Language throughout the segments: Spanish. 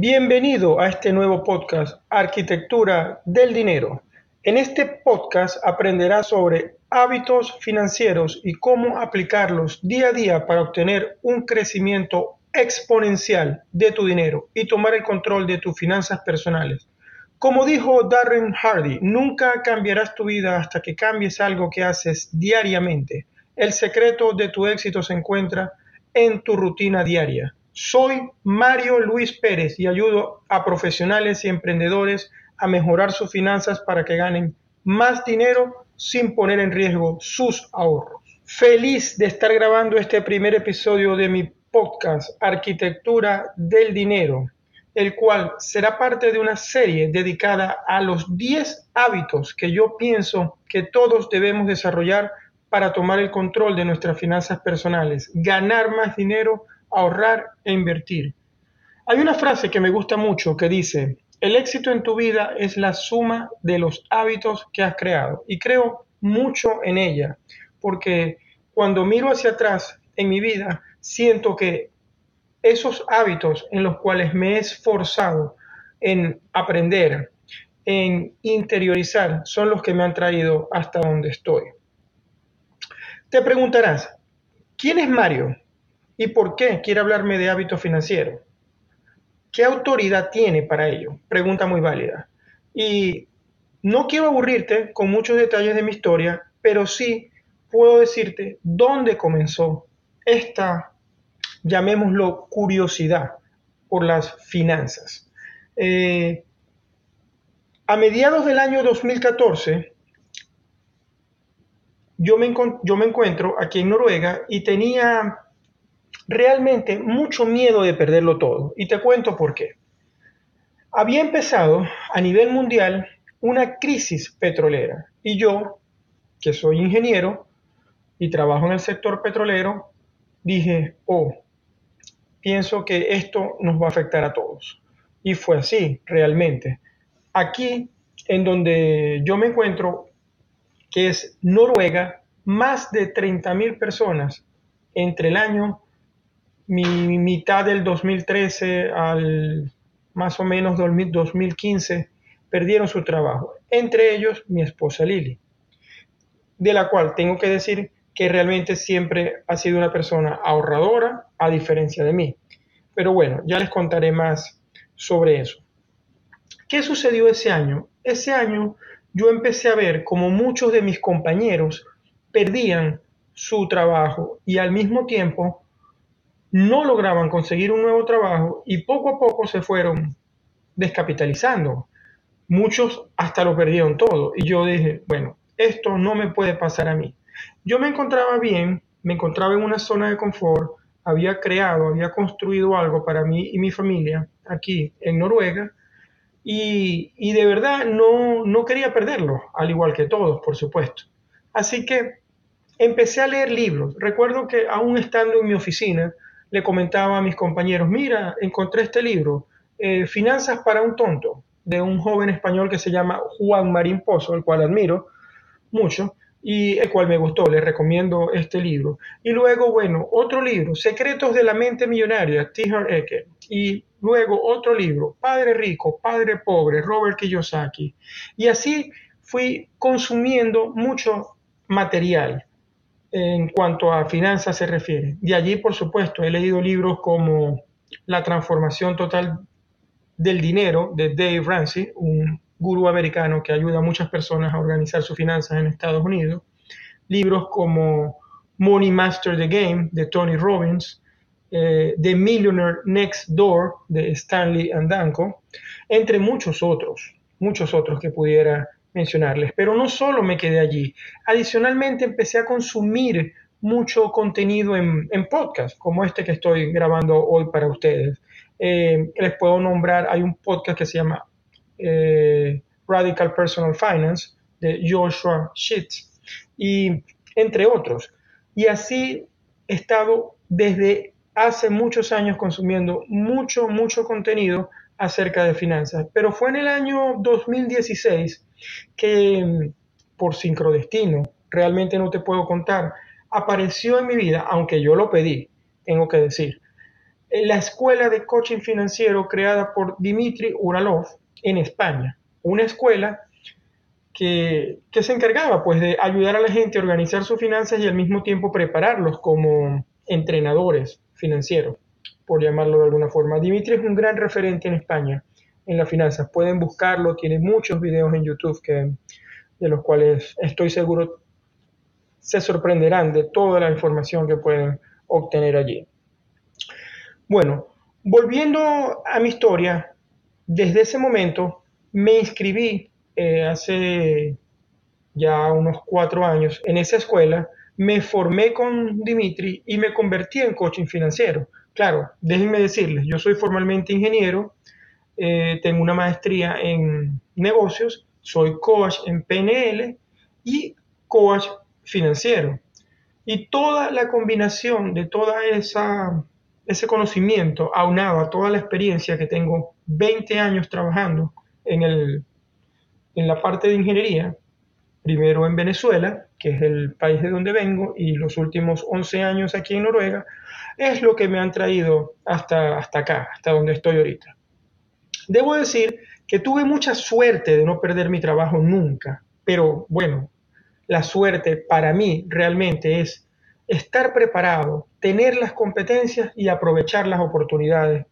Bienvenido a este nuevo podcast, Arquitectura del Dinero. En este podcast aprenderás sobre hábitos financieros y cómo aplicarlos día a día para obtener un crecimiento exponencial de tu dinero y tomar el control de tus finanzas personales. Como dijo Darren Hardy, nunca cambiarás tu vida hasta que cambies algo que haces diariamente. El secreto de tu éxito se encuentra en tu rutina diaria. Soy Mario Luis Pérez y ayudo a profesionales y emprendedores a mejorar sus finanzas para que ganen más dinero sin poner en riesgo sus ahorros. Feliz de estar grabando este primer episodio de mi podcast Arquitectura del Dinero, el cual será parte de una serie dedicada a los 10 hábitos que yo pienso que todos debemos desarrollar para tomar el control de nuestras finanzas personales, ganar más dinero, ahorrar e invertir. Hay una frase que me gusta mucho que dice, el éxito en tu vida es la suma de los hábitos que has creado. Y creo mucho en ella, porque cuando miro hacia atrás en mi vida, siento que esos hábitos en los cuales me he esforzado en aprender, en interiorizar, son los que me han traído hasta donde estoy. Te preguntarás, ¿quién es Mario? ¿Y por qué quiere hablarme de hábito financiero? ¿Qué autoridad tiene para ello? Pregunta muy válida. Y no quiero aburrirte con muchos detalles de mi historia, pero sí puedo decirte dónde comenzó esta, llamémoslo, curiosidad por las finanzas. Eh, a mediados del año 2014, yo me, yo me encuentro aquí en Noruega y tenía realmente mucho miedo de perderlo todo. Y te cuento por qué. Había empezado a nivel mundial una crisis petrolera y yo, que soy ingeniero y trabajo en el sector petrolero, dije, oh, pienso que esto nos va a afectar a todos. Y fue así, realmente. Aquí, en donde yo me encuentro, que es Noruega, más de 30.000 personas entre el año mi mitad del 2013 al más o menos 2015 perdieron su trabajo, entre ellos mi esposa Lili, de la cual tengo que decir que realmente siempre ha sido una persona ahorradora a diferencia de mí. Pero bueno, ya les contaré más sobre eso. ¿Qué sucedió ese año? Ese año yo empecé a ver como muchos de mis compañeros perdían su trabajo y al mismo tiempo no lograban conseguir un nuevo trabajo y poco a poco se fueron descapitalizando. Muchos hasta lo perdieron todo y yo dije, bueno, esto no me puede pasar a mí. Yo me encontraba bien, me encontraba en una zona de confort, había creado, había construido algo para mí y mi familia aquí en Noruega y, de verdad no, no quería perderlo, al igual que todos, por supuesto. Así que empecé a leer libros. Recuerdo que aún estando en mi oficina, le comentaba a mis compañeros, mira, encontré este libro, eh, Finanzas para un tonto, de un joven español que se llama Juan Marín Pozo, el cual admiro mucho y el cual me gustó, le recomiendo este libro. Y luego, bueno, otro libro, Secretos de la Mente Millonaria, T. Eker. Y luego otro libro, Padre Rico, Padre Pobre, Robert Kiyosaki. Y así fui consumiendo mucho material en cuanto a finanzas se refiere. De allí, por supuesto, he leído libros como La transformación total del dinero de Dave Ramsey, un gurú americano que ayuda a muchas personas a organizar sus finanzas en Estados Unidos. Libros como Money Master the Game de Tony Robbins, eh, The Millionaire Next Door de Stanley Danko, entre muchos otros, muchos otros que pudiera mencionarles. Pero no solo me quedé allí. Adicionalmente empecé a consumir mucho contenido en, podcast, como este que estoy grabando hoy para ustedes. Eh, les puedo nombrar, hay un podcast que se llama eh, Radical Personal Finance de Joshua Shitz y entre otros. Y así he estado desde hace muchos años consumiendo mucho, mucho contenido acerca de finanzas. Pero fue en el año 2016 que por sincrodestino, realmente no te puedo contar, apareció en mi vida, aunque yo lo pedí, tengo que decir, la escuela de coaching financiero creada por Dimitri Uralov en España. Una escuela que, que, se encargaba pues de ayudar a la gente a organizar sus finanzas y al mismo tiempo prepararlos como entrenadores financieros, por llamarlo de alguna forma. Dimitri es un gran referente en España en las finanzas. Pueden buscarlo, tiene muchos videos en YouTube que, de los cuales estoy seguro se sorprenderán de toda la información que pueden obtener allí. Bueno, volviendo a mi historia, desde ese momento me inscribí eh, hace ya unos cuatro años en esa escuela, me formé con Dimitri y me convertí en coaching financiero. Claro, déjenme decirles, yo soy formalmente ingeniero, eh, tengo una maestría en negocios, soy coach en PNL y coach financiero. Y toda la combinación de toda esa ese conocimiento aunado a toda la experiencia que tengo 20 años trabajando en, el, en la parte de ingeniería, primero en Venezuela, que es el país de donde vengo, y los últimos 11 años aquí en Noruega, es lo que me han traído hasta, hasta acá, hasta donde estoy ahorita. Debo decir que tuve mucha suerte de no perder mi trabajo nunca, pero bueno, la suerte para mí realmente es estar preparado, tener las competencias y aprovechar las oportunidades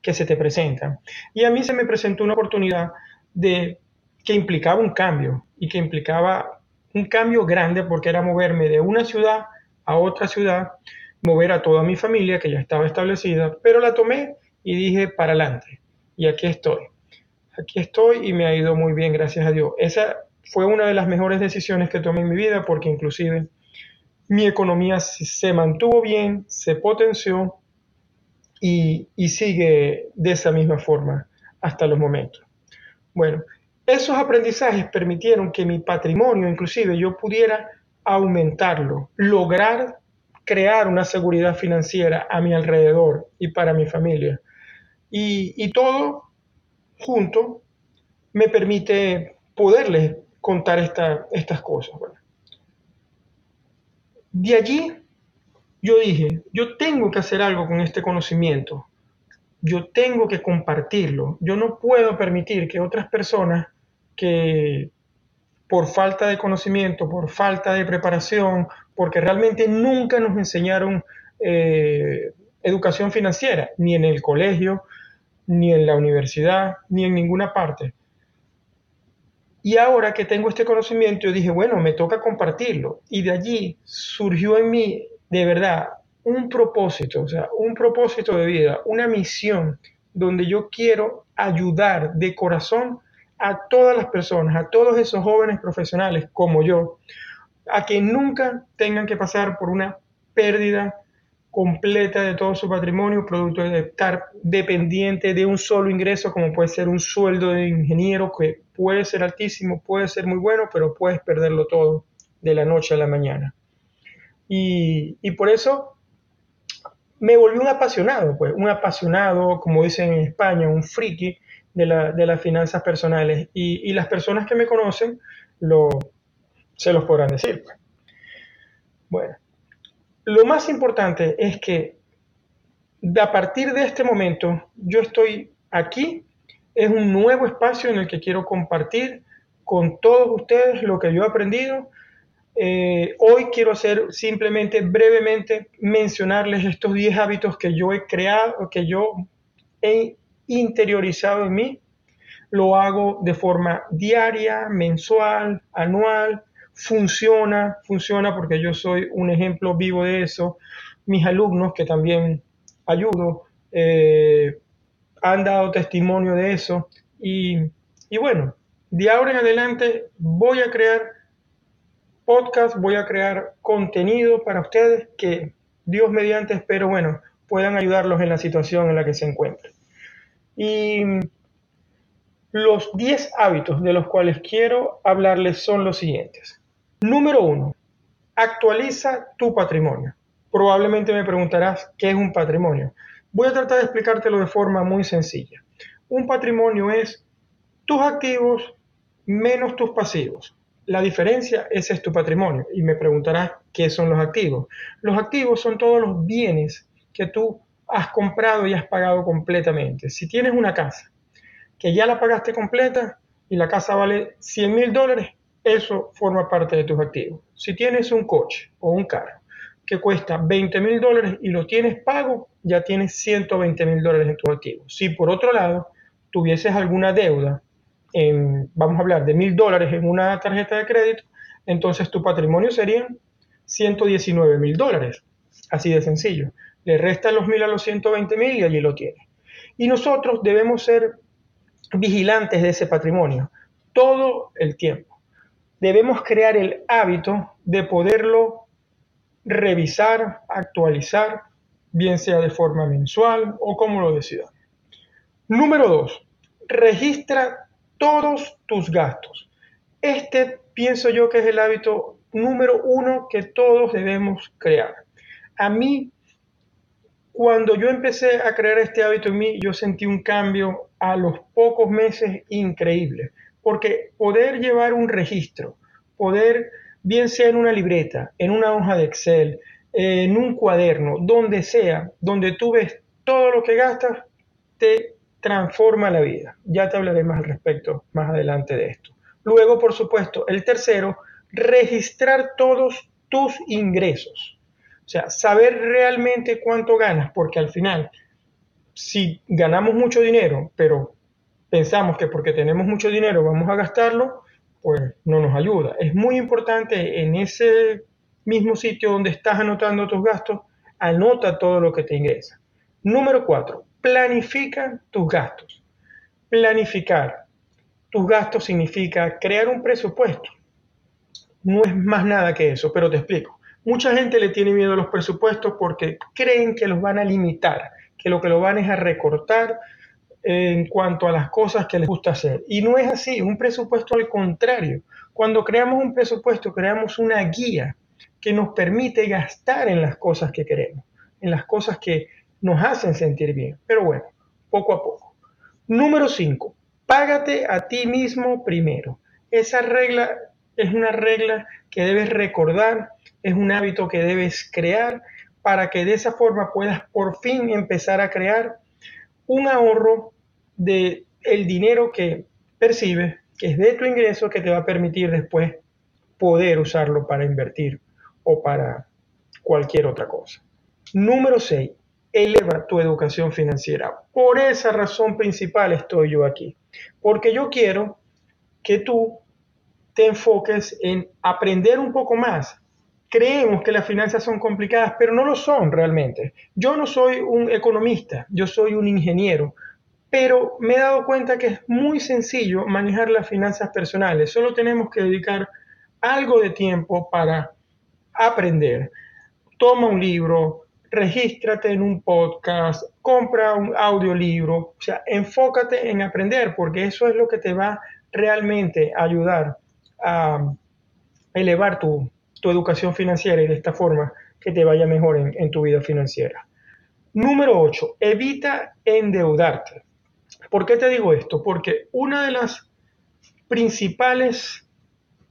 que se te presentan. Y a mí se me presentó una oportunidad de que implicaba un cambio y que implicaba un cambio grande porque era moverme de una ciudad a otra ciudad, mover a toda mi familia que ya estaba establecida, pero la tomé y dije para adelante. Y aquí estoy. Aquí estoy y me ha ido muy bien, gracias a Dios. Esa fue una de las mejores decisiones que tomé en mi vida porque inclusive mi economía se mantuvo bien, se potenció y, sigue de esa misma forma hasta los momentos. Bueno, esos aprendizajes permitieron que mi patrimonio, inclusive yo pudiera aumentarlo, lograr crear una seguridad financiera a mi alrededor y para mi familia. Y, todo junto me permite poderles contar estas cosas. De allí yo dije, yo tengo que hacer algo con este conocimiento, yo tengo que compartirlo, yo no puedo permitir que otras personas que por falta de conocimiento, por falta de preparación, porque realmente nunca nos enseñaron eh, educación financiera, ni en el colegio, ni en la universidad, ni en ninguna parte. Y ahora que tengo este conocimiento, yo dije, bueno, me toca compartirlo. Y de allí surgió en mí, de verdad, un propósito, o sea, un propósito de vida, una misión donde yo quiero ayudar de corazón a todas las personas, a todos esos jóvenes profesionales como yo, a que nunca tengan que pasar por una pérdida completa de todo su patrimonio, producto de estar dependiente de un solo ingreso, como puede ser un sueldo de ingeniero, que puede ser altísimo, puede ser muy bueno, pero puedes perderlo todo de la noche a la mañana. Y, por eso me volví un apasionado, pues, un apasionado, como dicen en España, un friki de, las finanzas personales. Y, las personas que me conocen lo, se los podrán decir. Pues. Bueno, lo más importante es que a partir de este momento yo estoy aquí, es un nuevo espacio en el que quiero compartir con todos ustedes lo que yo he aprendido. Eh, hoy quiero hacer simplemente brevemente mencionarles estos 10 hábitos que yo he creado, que yo he interiorizado en mí. Lo hago de forma diaria, mensual, anual, funciona, funciona porque yo soy un ejemplo vivo de eso. Mis alumnos, que también ayudo, eh, han dado testimonio de eso. Y, bueno, de ahora en adelante voy a crear podcast, voy a crear contenido para ustedes que Dios mediante espero, bueno, puedan ayudarlos en la situación en la que se encuentren. Y los 10 hábitos de los cuales quiero hablarles son los siguientes. Número uno, actualiza tu patrimonio. Probablemente me preguntarás qué es un patrimonio. Voy a tratar de explicártelo de forma muy sencilla. Un patrimonio es tus activos menos tus pasivos. La diferencia, ese es tu patrimonio. Y me preguntarás qué son los activos. Los activos son todos los bienes que tú has comprado y has pagado completamente. Si tienes una casa que ya la pagaste completa y la casa vale 100 mil dólares, eso forma parte de tus activos. Si tienes un coche o un carro que cuesta 20 mil dólares y lo tienes pago, ya tienes 120 mil dólares en tus activos. Si por otro lado tuvieses alguna deuda, en, vamos a hablar de mil dólares en una tarjeta de crédito, entonces tu patrimonio serían 119 mil dólares. Así de sencillo. Le restan los mil a los 120 mil y allí lo tienes. Y nosotros debemos ser vigilantes de ese patrimonio todo el tiempo. Debemos crear el hábito de poderlo revisar, actualizar, bien sea de forma mensual o como lo decida. Número dos, registra todos tus gastos. Este pienso yo que es el hábito número uno que todos debemos crear. A mí, cuando yo empecé a crear este hábito en mí, yo sentí un cambio a los pocos meses increíble, porque poder llevar un registro, poder bien sea en una libreta, en una hoja de Excel, en un cuaderno, donde sea, donde tú ves todo lo que gastas, te transforma la vida. Ya te hablaré más al respecto más adelante de esto. Luego, por supuesto, el tercero, registrar todos tus ingresos. O sea, saber realmente cuánto ganas, porque al final, si ganamos mucho dinero, pero pensamos que porque tenemos mucho dinero vamos a gastarlo, pues no nos ayuda. Es muy importante en ese mismo sitio donde estás anotando tus gastos, anota todo lo que te ingresa. Número cuatro, planifica tus gastos. Planificar tus gastos significa crear un presupuesto. No es más nada que eso, pero te explico. Mucha gente le tiene miedo a los presupuestos porque creen que los van a limitar, que lo que lo van es a recortar, en cuanto a las cosas que les gusta hacer. Y no es así, un presupuesto al contrario. Cuando creamos un presupuesto, creamos una guía que nos permite gastar en las cosas que queremos, en las cosas que nos hacen sentir bien. Pero bueno, poco a poco. Número 5. Págate a ti mismo primero. Esa regla es una regla que debes recordar, es un hábito que debes crear para que de esa forma puedas por fin empezar a crear un ahorro de el dinero que percibes, que es de tu ingreso, que te va a permitir después poder usarlo para invertir o para cualquier otra cosa. Número 6. Eleva tu educación financiera. Por esa razón principal estoy yo aquí. Porque yo quiero que tú te enfoques en aprender un poco más. Creemos que las finanzas son complicadas, pero no lo son realmente. Yo no soy un economista, yo soy un ingeniero, pero me he dado cuenta que es muy sencillo manejar las finanzas personales. Solo tenemos que dedicar algo de tiempo para aprender. Toma un libro, regístrate en un podcast, compra un audiolibro, o sea, enfócate en aprender porque eso es lo que te va realmente a ayudar a elevar tu, educación financiera y de esta forma que te vaya mejor en, en tu vida financiera. Número 8. Evita endeudarte. ¿Por qué te digo esto? Porque una de las principales,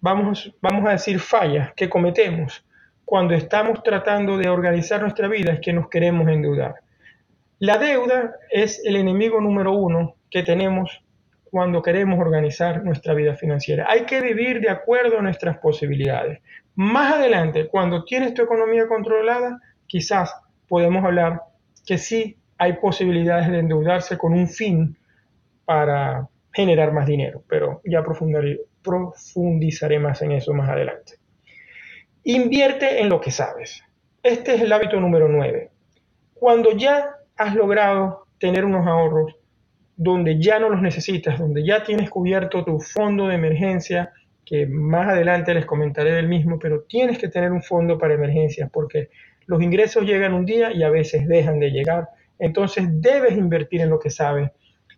vamos, vamos a decir, fallas que cometemos cuando estamos tratando de organizar nuestra vida es que nos queremos endeudar. La deuda es el enemigo número uno que tenemos cuando queremos organizar nuestra vida financiera. Hay que vivir de acuerdo a nuestras posibilidades. Más adelante, cuando tienes tu economía controlada, quizás podemos hablar que sí hay posibilidades de endeudarse con un fin para generar más dinero, pero ya profundizaré más en eso más adelante. Invierte en lo que sabes. Este es el hábito número 9. Cuando ya has logrado tener unos ahorros donde ya no los necesitas, donde ya tienes cubierto tu fondo de emergencia, que más adelante les comentaré del mismo, pero tienes que tener un fondo para emergencias porque los ingresos llegan un día y a veces dejan de llegar entonces debes invertir en lo que sabes.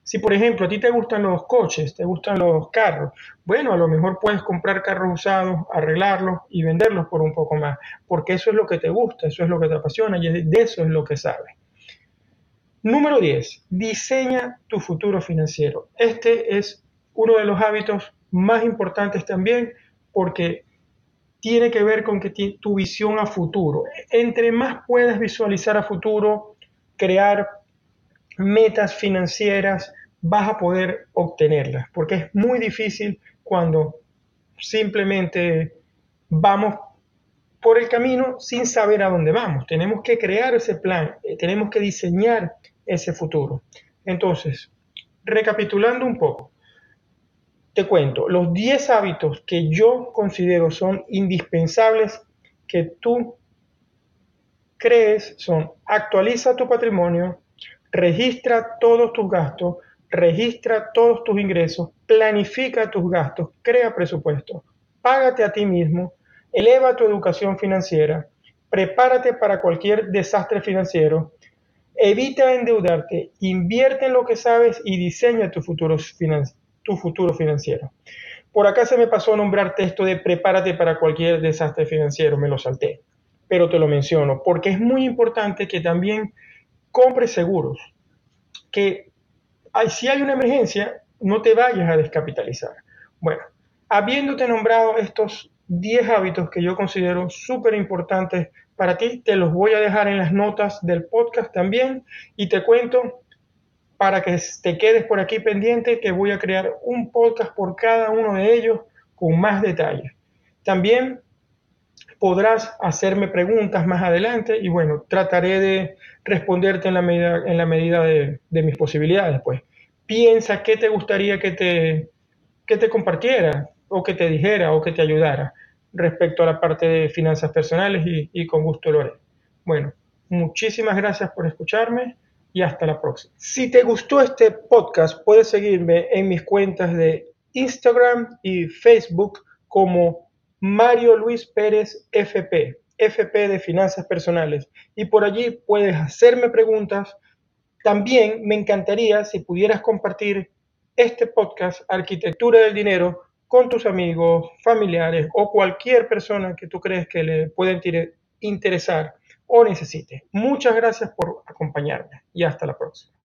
Si por ejemplo a ti te gustan los coches, te gustan los carros, bueno, a lo mejor puedes comprar carros usados, arreglarlos y venderlos por un poco más, porque eso es lo que te gusta, eso es lo que te apasiona y de eso es lo que sabes. Número 10. Diseña tu futuro financiero. Este es uno de los hábitos más importantes también porque tiene que ver con que tu visión a futuro. Entre más puedas visualizar a futuro, crear metas financieras, vas a poder obtenerlas, porque es muy difícil cuando simplemente vamos por el camino sin saber a dónde vamos. Tenemos que crear ese plan, eh, tenemos que diseñar ese futuro. Entonces, recapitulando un poco, te cuento los 10 hábitos que yo considero son indispensables que tú crees son actualiza tu patrimonio, registra todos tus gastos, registra todos tus ingresos, planifica tus gastos, crea presupuesto, págate a ti mismo, eleva tu educación financiera, prepárate para cualquier desastre financiero, evita endeudarte, invierte en lo que sabes y diseña tu futuro, tu futuro financiero. Por acá se me pasó a nombrarte esto de prepárate para cualquier desastre financiero, me lo salté, pero te lo menciono porque es muy importante que también compres seguros, que si hay una emergencia, no te vayas a descapitalizar. Bueno, habiéndote nombrado estos 10 hábitos que yo considero súper importantes para ti, te los voy a dejar en las notas del podcast también y te cuento para que te quedes por aquí pendiente que voy a crear un podcast por cada uno de ellos con más detalles. También podrás hacerme preguntas más adelante y bueno, trataré de responderte en la medida, en la medida de, mis posibilidades. Pues piensa qué te gustaría que te, que te compartiera o que te dijera o que te ayudara respecto a la parte de finanzas personales y, con gusto lo haré. Bueno, muchísimas gracias por escucharme y hasta la próxima. Si te gustó este podcast, puedes seguirme en mis cuentas de Instagram y Facebook como Mario Luis Pérez FP, FP de Finanzas Personales. Y por allí puedes hacerme preguntas. También me encantaría si pudieras compartir este podcast Arquitectura del Dinero con tus amigos, familiares o cualquier persona que tú crees que le pueda interesar o necesite. Muchas gracias por acompañarme y hasta la próxima.